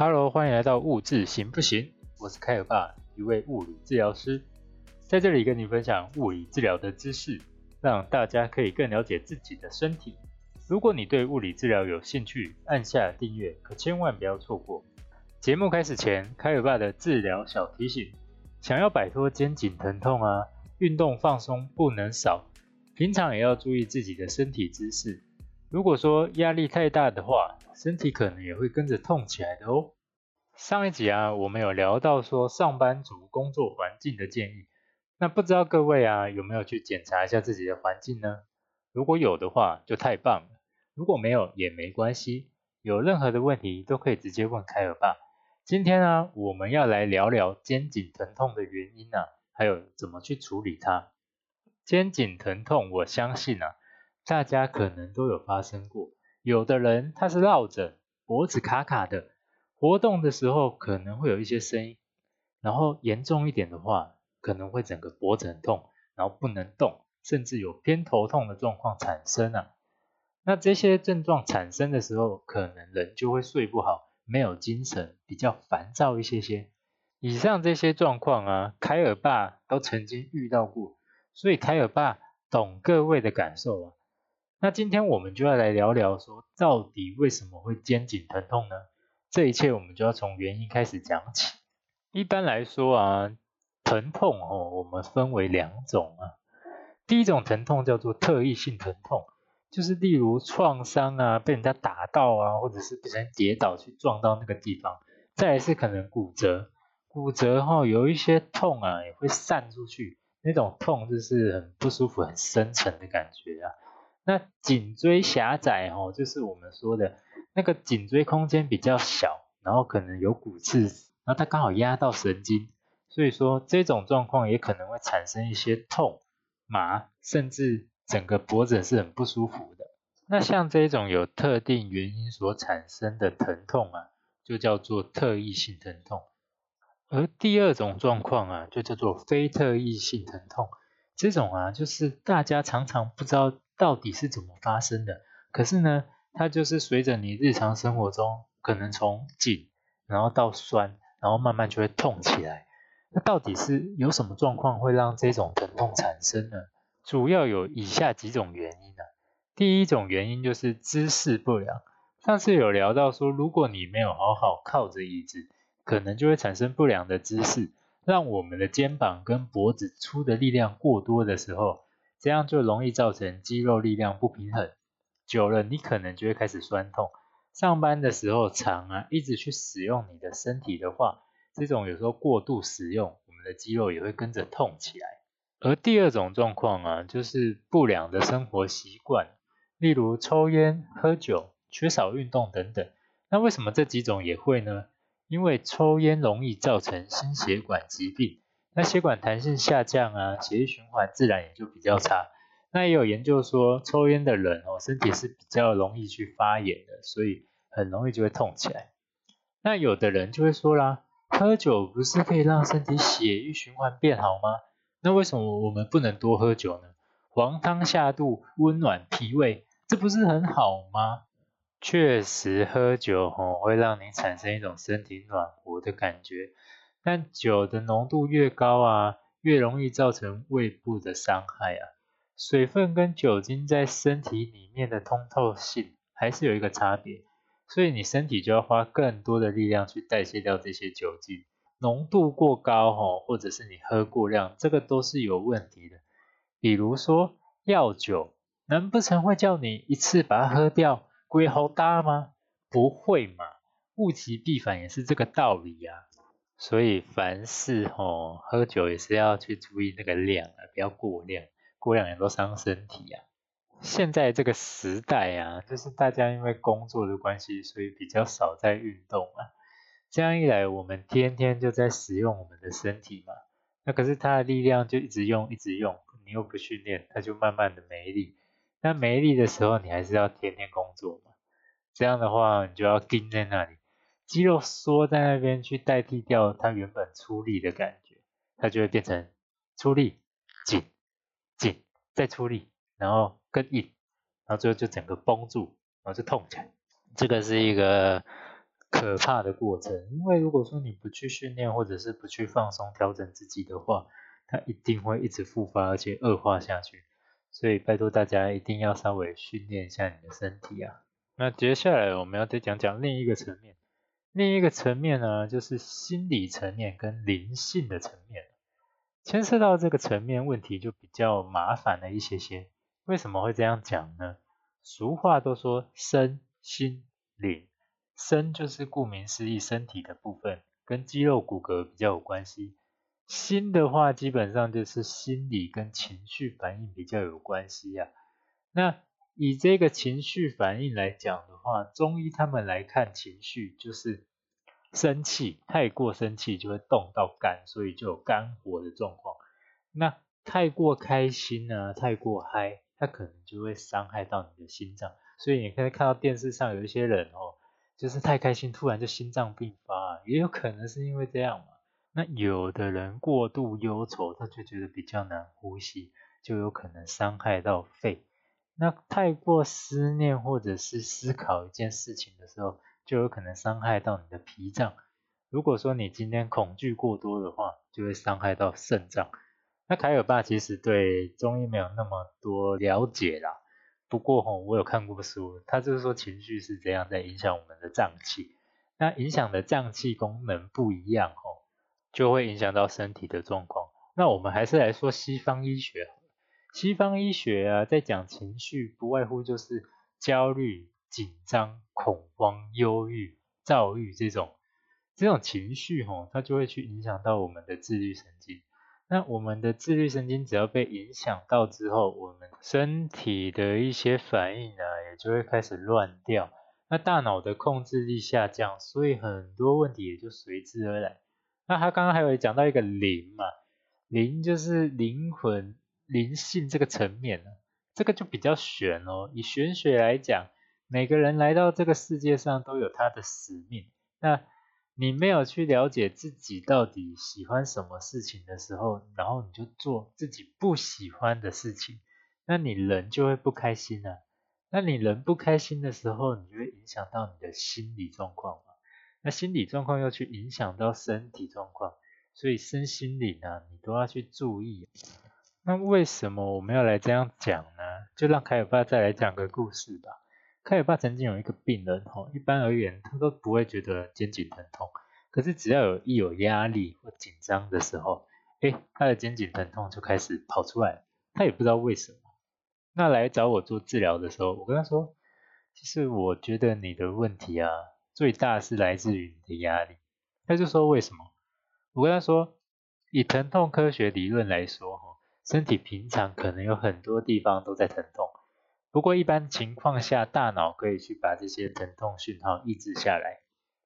Hello，欢迎来到物质行不行？我是凯尔爸，一位物理治疗师，在这里跟你分享物理治疗的知识，让大家可以更了解自己的身体。如果你对物理治疗有兴趣，按下订阅，可千万不要错过。节目开始前，凯尔爸的治疗小提醒：想要摆脱肩颈疼痛啊，运动放松不能少，平常也要注意自己的身体姿势。如果说压力太大的话，身体可能也会跟着痛起来的哦。上一集啊，我们有聊到说上班族工作环境的建议，那不知道各位啊有没有去检查一下自己的环境呢？如果有的话，就太棒了；如果没有也没关系，有任何的问题都可以直接问凯尔爸。今天呢，我们要来聊聊肩颈疼痛的原因啊，还有怎么去处理它。肩颈疼痛，我相信啊，大家可能都有发生过。有的人他是绕着脖子卡卡的，活动的时候可能会有一些声音，然后严重一点的话，可能会整个脖子很痛，然后不能动，甚至有偏头痛的状况产生啊。那这些症状产生的时候，可能人就会睡不好，没有精神，比较烦躁一些些。以上这些状况啊，凯尔爸都曾经遇到过，所以凯尔爸懂各位的感受啊。那今天我们就要来聊聊，说到底为什么会肩颈疼痛呢？这一切我们就要从原因开始讲起。一般来说啊，疼痛哦，我们分为两种啊。第一种疼痛叫做特异性疼痛，就是例如创伤啊，被人家打到啊，或者是被人跌倒去撞到那个地方。再来是可能骨折，骨折后有一些痛啊，也会散出去，那种痛就是很不舒服、很深沉的感觉啊。那颈椎狭窄哦，就是我们说的那个颈椎空间比较小，然后可能有骨刺，然后它刚好压到神经，所以说这种状况也可能会产生一些痛、麻，甚至整个脖子是很不舒服的。那像这种有特定原因所产生的疼痛啊，就叫做特异性疼痛。而第二种状况啊，就叫做非特异性疼痛。这种啊，就是大家常常不知道。到底是怎么发生的？可是呢，它就是随着你日常生活中，可能从紧，然后到酸，然后慢慢就会痛起来。那到底是有什么状况会让这种疼痛产生呢？主要有以下几种原因呢。第一种原因就是姿势不良。上次有聊到说，如果你没有好好靠着椅子，可能就会产生不良的姿势，让我们的肩膀跟脖子出的力量过多的时候。这样就容易造成肌肉力量不平衡，久了你可能就会开始酸痛。上班的时候长啊，一直去使用你的身体的话，这种有时候过度使用，我们的肌肉也会跟着痛起来。而第二种状况啊，就是不良的生活习惯，例如抽烟、喝酒、缺少运动等等。那为什么这几种也会呢？因为抽烟容易造成心血管疾病。那血管弹性下降啊，血液循环自然也就比较差。那也有研究说，抽烟的人哦，身体是比较容易去发炎的，所以很容易就会痛起来。那有的人就会说啦，喝酒不是可以让身体血液循环变好吗？那为什么我们不能多喝酒呢？黄汤下肚，温暖脾胃，这不是很好吗？确实，喝酒哦会让你产生一种身体暖和的感觉。但酒的浓度越高啊，越容易造成胃部的伤害啊。水分跟酒精在身体里面的通透性还是有一个差别，所以你身体就要花更多的力量去代谢掉这些酒精。浓度过高吼，或者是你喝过量，这个都是有问题的。比如说药酒，难不成会叫你一次把它喝掉，龟好大吗？不会嘛，物极必反也是这个道理呀。所以凡事吼，喝酒也是要去注意那个量啊，不要过量，过量也都伤身体啊。现在这个时代啊，就是大家因为工作的关系，所以比较少在运动啊。这样一来，我们天天就在使用我们的身体嘛。那可是它的力量就一直用，一直用，你又不训练，它就慢慢的没力。那没力的时候，你还是要天天工作嘛。这样的话，你就要盯在那里。肌肉缩在那边去代替掉它原本出力的感觉，它就会变成出力紧紧再出力，然后更硬，然后最后就整个绷住，然后就痛起来。这个是一个可怕的过程。因为如果说你不去训练，或者是不去放松调整自己的话，它一定会一直复发，而且恶化下去。所以拜托大家一定要稍微训练一下你的身体啊。那接下来我们要再讲讲另一个层面，另一个层面呢，就是心理层面跟灵性的层面。牵涉到这个层面问题就比较麻烦了一些些。为什么会这样讲呢？俗话都说身心灵，身就是顾名思义身体的部分，跟肌肉骨骼比较有关系。心的话，基本上就是心理跟情绪反应比较有关系呀。那以这个情绪反应来讲的话，中医他们来看情绪就是生气，太过生气就会动到肝，所以就有肝火的状况。那太过开心呢，太过嗨，它可能就会伤害到你的心脏。所以你可以看到电视上有一些人哦，就是太开心，突然就心脏病发，也有可能是因为这样嘛。那有的人过度忧愁，他就觉得比较难呼吸，就有可能伤害到肺。那太过思念或者是思考一件事情的时候，就有可能伤害到你的脾脏。如果说你今天恐惧过多的话，就会伤害到肾脏。那凯尔爸其实对中医没有那么多了解啦，不过吼，我有看过书，他就是说情绪是怎样在影响我们的脏器，那影响的脏器功能不一样吼。就会影响到身体的状况。那我们还是来说西方医学。西方医学啊，在讲情绪，不外乎就是焦虑、紧张、恐慌、忧郁、躁郁这种这种情绪，吼，它就会去影响到我们的自律神经。那我们的自律神经只要被影响到之后，我们身体的一些反应啊，也就会开始乱掉。那大脑的控制力下降，所以很多问题也就随之而来。那他刚刚还有讲到一个灵嘛，灵就是灵魂、灵性这个层面呢，这个就比较玄哦。以玄学来讲，每个人来到这个世界上都有他的使命。那你没有去了解自己到底喜欢什么事情的时候，然后你就做自己不喜欢的事情，那你人就会不开心啊。那你人不开心的时候，你就会影响到你的心理状况嘛。那心理状况又去影响到身体状况，所以身心灵啊，你都要去注意。那为什么我们要来这样讲呢？就让凯尔爸再来讲个故事吧。凯尔爸曾经有一个病人，吼，一般而言他都不会觉得肩颈疼痛，可是只要有一有压力或紧张的时候，哎，他的肩颈疼痛就开始跑出来，他也不知道为什么。那来找我做治疗的时候，我跟他说，其实我觉得你的问题啊。最大是来自于你的压力，他就说为什么？我跟他说，以疼痛科学理论来说，哈，身体平常可能有很多地方都在疼痛，不过一般情况下，大脑可以去把这些疼痛讯号抑制下来。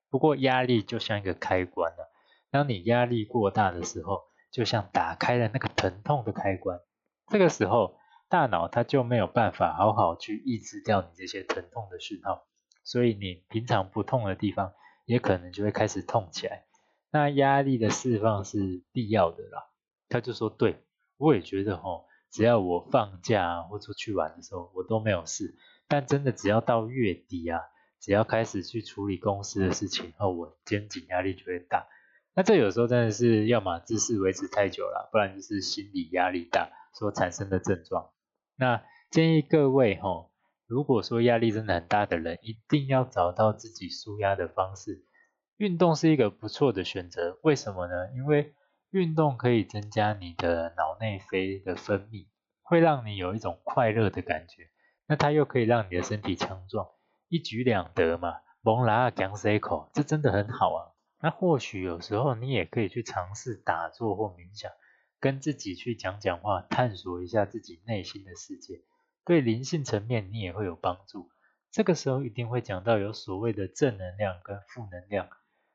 不过压力就像一个开关了，当你压力过大的时候，就像打开了那个疼痛的开关，这个时候大脑它就没有办法好好去抑制掉你这些疼痛的讯号。所以你平常不痛的地方，也可能就会开始痛起来。那压力的释放是必要的啦。他就说：“对，我也觉得吼，只要我放假或出去玩的时候，我都没有事。但真的只要到月底啊，只要开始去处理公司的事情后，我肩颈压力就会大。那这有时候真的是要么姿势维持太久了，不然就是心理压力大所产生的症状。那建议各位吼。”如果说压力真的很大的人，一定要找到自己舒压的方式。运动是一个不错的选择，为什么呢？因为运动可以增加你的脑内啡的分泌，会让你有一种快乐的感觉。那它又可以让你的身体强壮，一举两得嘛。蒙拉讲 C 口，这真的很好啊。那或许有时候你也可以去尝试打坐或冥想，跟自己去讲讲话，探索一下自己内心的世界。对灵性层面，你也会有帮助。这个时候一定会讲到有所谓的正能量跟负能量，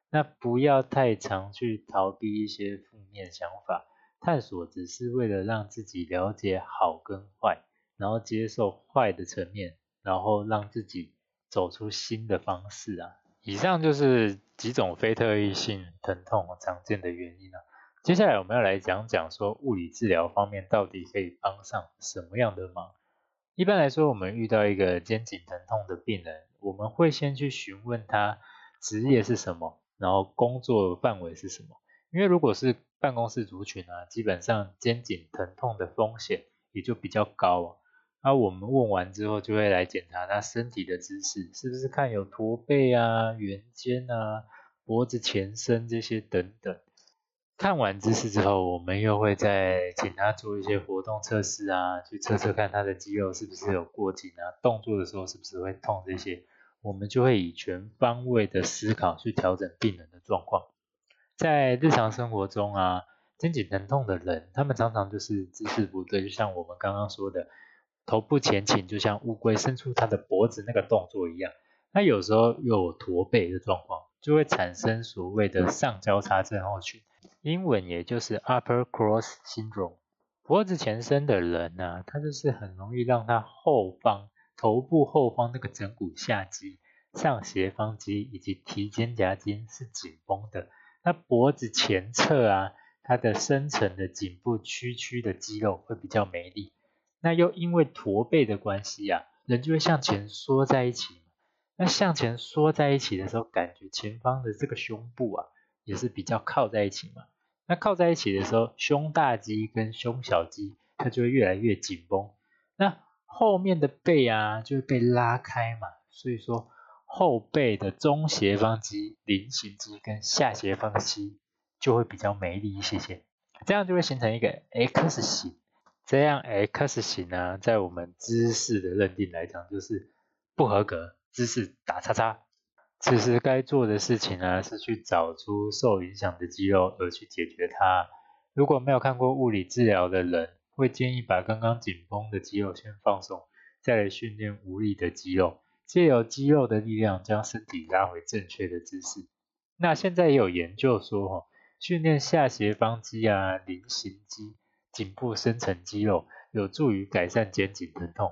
那不要太常去逃避一些负面想法，探索只是为了让自己了解好跟坏，然后接受坏的层面，然后让自己走出新的方式啊。以上就是几种非特异性疼痛常见的原因啊。接下来我们要来讲讲说物理治疗方面到底可以帮上什么样的忙。一般来说，我们遇到一个肩颈疼痛的病人，我们会先去询问他职业是什么，然后工作范围是什么。因为如果是办公室族群啊，基本上肩颈疼痛的风险也就比较高啊。那我们问完之后，就会来检查他身体的姿势，是不是看有驼背啊、圆肩啊、脖子前伸这些等等。看完姿势之后，我们又会再请他做一些活动测试啊，去测测看他的肌肉是不是有过紧啊，动作的时候是不是会痛这些。我们就会以全方位的思考去调整病人的状况。在日常生活中啊，肩颈疼痛的人，他们常常就是姿势不对，就像我们刚刚说的，头部前倾，就像乌龟伸出它的脖子那个动作一样。那有时候有驼背的状况，就会产生所谓的上交叉症候群，英文也就是 Upper Cross Syndrome。脖子前伸的人呢，他就是很容易让他后方头部后方那个枕骨下肌、上斜方肌以及提肩胛筋是紧绷的。那脖子前侧啊，它的深层的颈部屈曲的肌肉会比较没力。那又因为驼背的关系啊，人就会向前缩在一起。那向前缩在一起的时候，感觉前方的这个胸部啊，也是比较靠在一起嘛。那靠在一起的时候，胸大肌跟胸小肌它就会越来越紧绷。那后面的背啊，就会被拉开嘛。所以说。后背的中斜方肌、菱形肌跟下斜方肌就会比较没力一些些，这样就会形成一个 X 型。这样 X 型呢，在我们姿势的认定来讲，就是不合格，姿势打叉叉。此时该做的事情呢，是去找出受影响的肌肉，而去解决它。如果没有看过物理治疗的人，会建议把刚刚紧绷的肌肉先放松，再来训练无力的肌肉。借由肌肉的力量，将身体拉回正确的姿势。那现在也有研究说，哈，训练下斜方肌啊、菱形肌、颈部深层肌肉，有助于改善肩颈疼痛。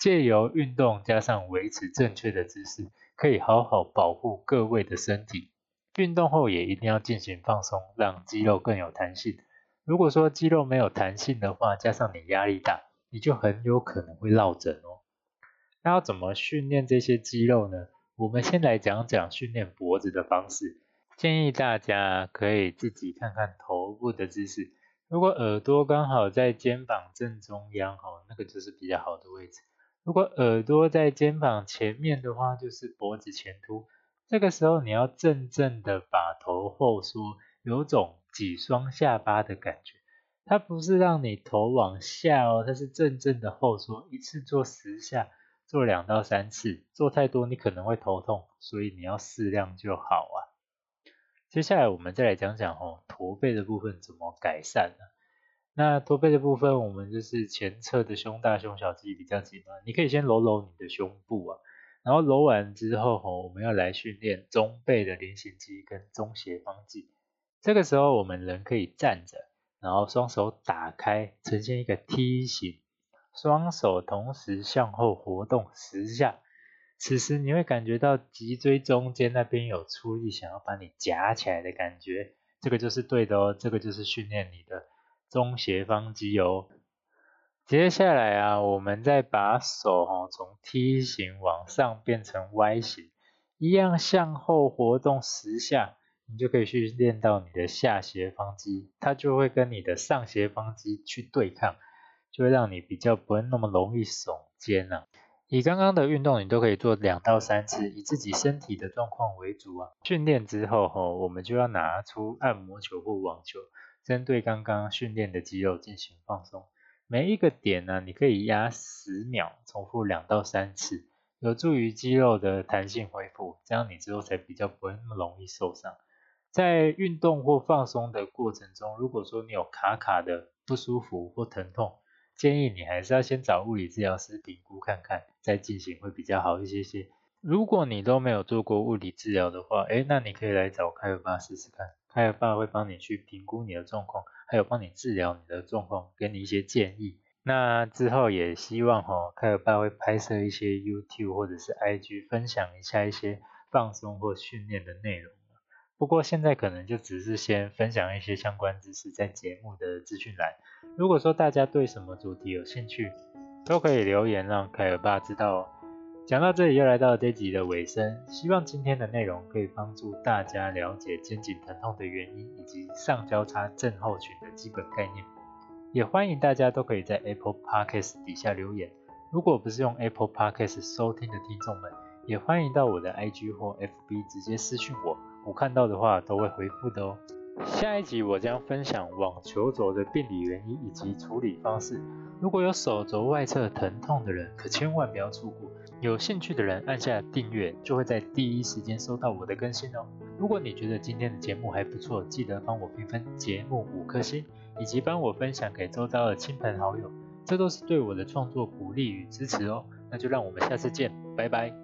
借由运动加上维持正确的姿势，可以好好保护各位的身体。运动后也一定要进行放松，让肌肉更有弹性。如果说肌肉没有弹性的话，加上你压力大，你就很有可能会落枕哦。那要怎么训练这些肌肉呢？我们先来讲讲训练脖子的方式。建议大家可以自己看看头部的姿势。如果耳朵刚好在肩膀正中央，哈，那个就是比较好的位置。如果耳朵在肩膀前面的话，就是脖子前凸。这个时候你要正正的把头后缩，有种挤双下巴的感觉。它不是让你头往下哦，它是正正的后缩，一次做十下。做两到三次，做太多你可能会头痛，所以你要适量就好啊。接下来我们再来讲讲哦，驼背的部分怎么改善呢？那驼背的部分，我们就是前侧的胸大胸小肌比较紧嘛，你可以先揉揉你的胸部啊，然后揉完之后吼，我们要来训练中背的菱形肌跟中斜方肌。这个时候我们人可以站着，然后双手打开，呈现一个梯形。双手同时向后活动十下，此时你会感觉到脊椎中间那边有出力，想要把你夹起来的感觉，这个就是对的哦，这个就是训练你的中斜方肌哦。接下来啊，我们再把手哈从梯形往上变成 Y 形，一样向后活动十下，你就可以去练到你的下斜方肌，它就会跟你的上斜方肌去对抗。就会让你比较不会那么容易耸肩啊。以刚刚的运动，你都可以做两到三次，以自己身体的状况为主啊。训练之后吼，我们就要拿出按摩球或网球，针对刚刚训练的肌肉进行放松。每一个点呢，你可以压十秒，重复两到三次，有助于肌肉的弹性恢复，这样你之后才比较不会那么容易受伤。在运动或放松的过程中，如果说你有卡卡的不舒服或疼痛，建议你还是要先找物理治疗师评估看看，再进行会比较好一些些。如果你都没有做过物理治疗的话，诶，那你可以来找开尔爸试试看，开尔爸会帮你去评估你的状况，还有帮你治疗你的状况，给你一些建议。那之后也希望哈，开尔爸会拍摄一些 YouTube 或者是 IG 分享一下一些放松或训练的内容。不过现在可能就只是先分享一些相关知识在节目的资讯栏。如果说大家对什么主题有兴趣，都可以留言让凯尔爸知道哦。讲到这里，又来到这集的尾声。希望今天的内容可以帮助大家了解肩颈疼痛的原因，以及上交叉症候群的基本概念。也欢迎大家都可以在 Apple Podcast 底下留言。如果不是用 Apple Podcast 收听的听众们，也欢迎到我的 IG 或 FB 直接私讯我，我看到的话都会回复的哦。下一集我将分享网球肘的病理原因以及处理方式。如果有手肘外侧疼痛的人，可千万不要错过。有兴趣的人按下订阅，就会在第一时间收到我的更新哦。如果你觉得今天的节目还不错，记得帮我评分节目五颗星，以及帮我分享给周遭的亲朋好友，这都是对我的创作鼓励与支持哦。那就让我们下次见，拜拜。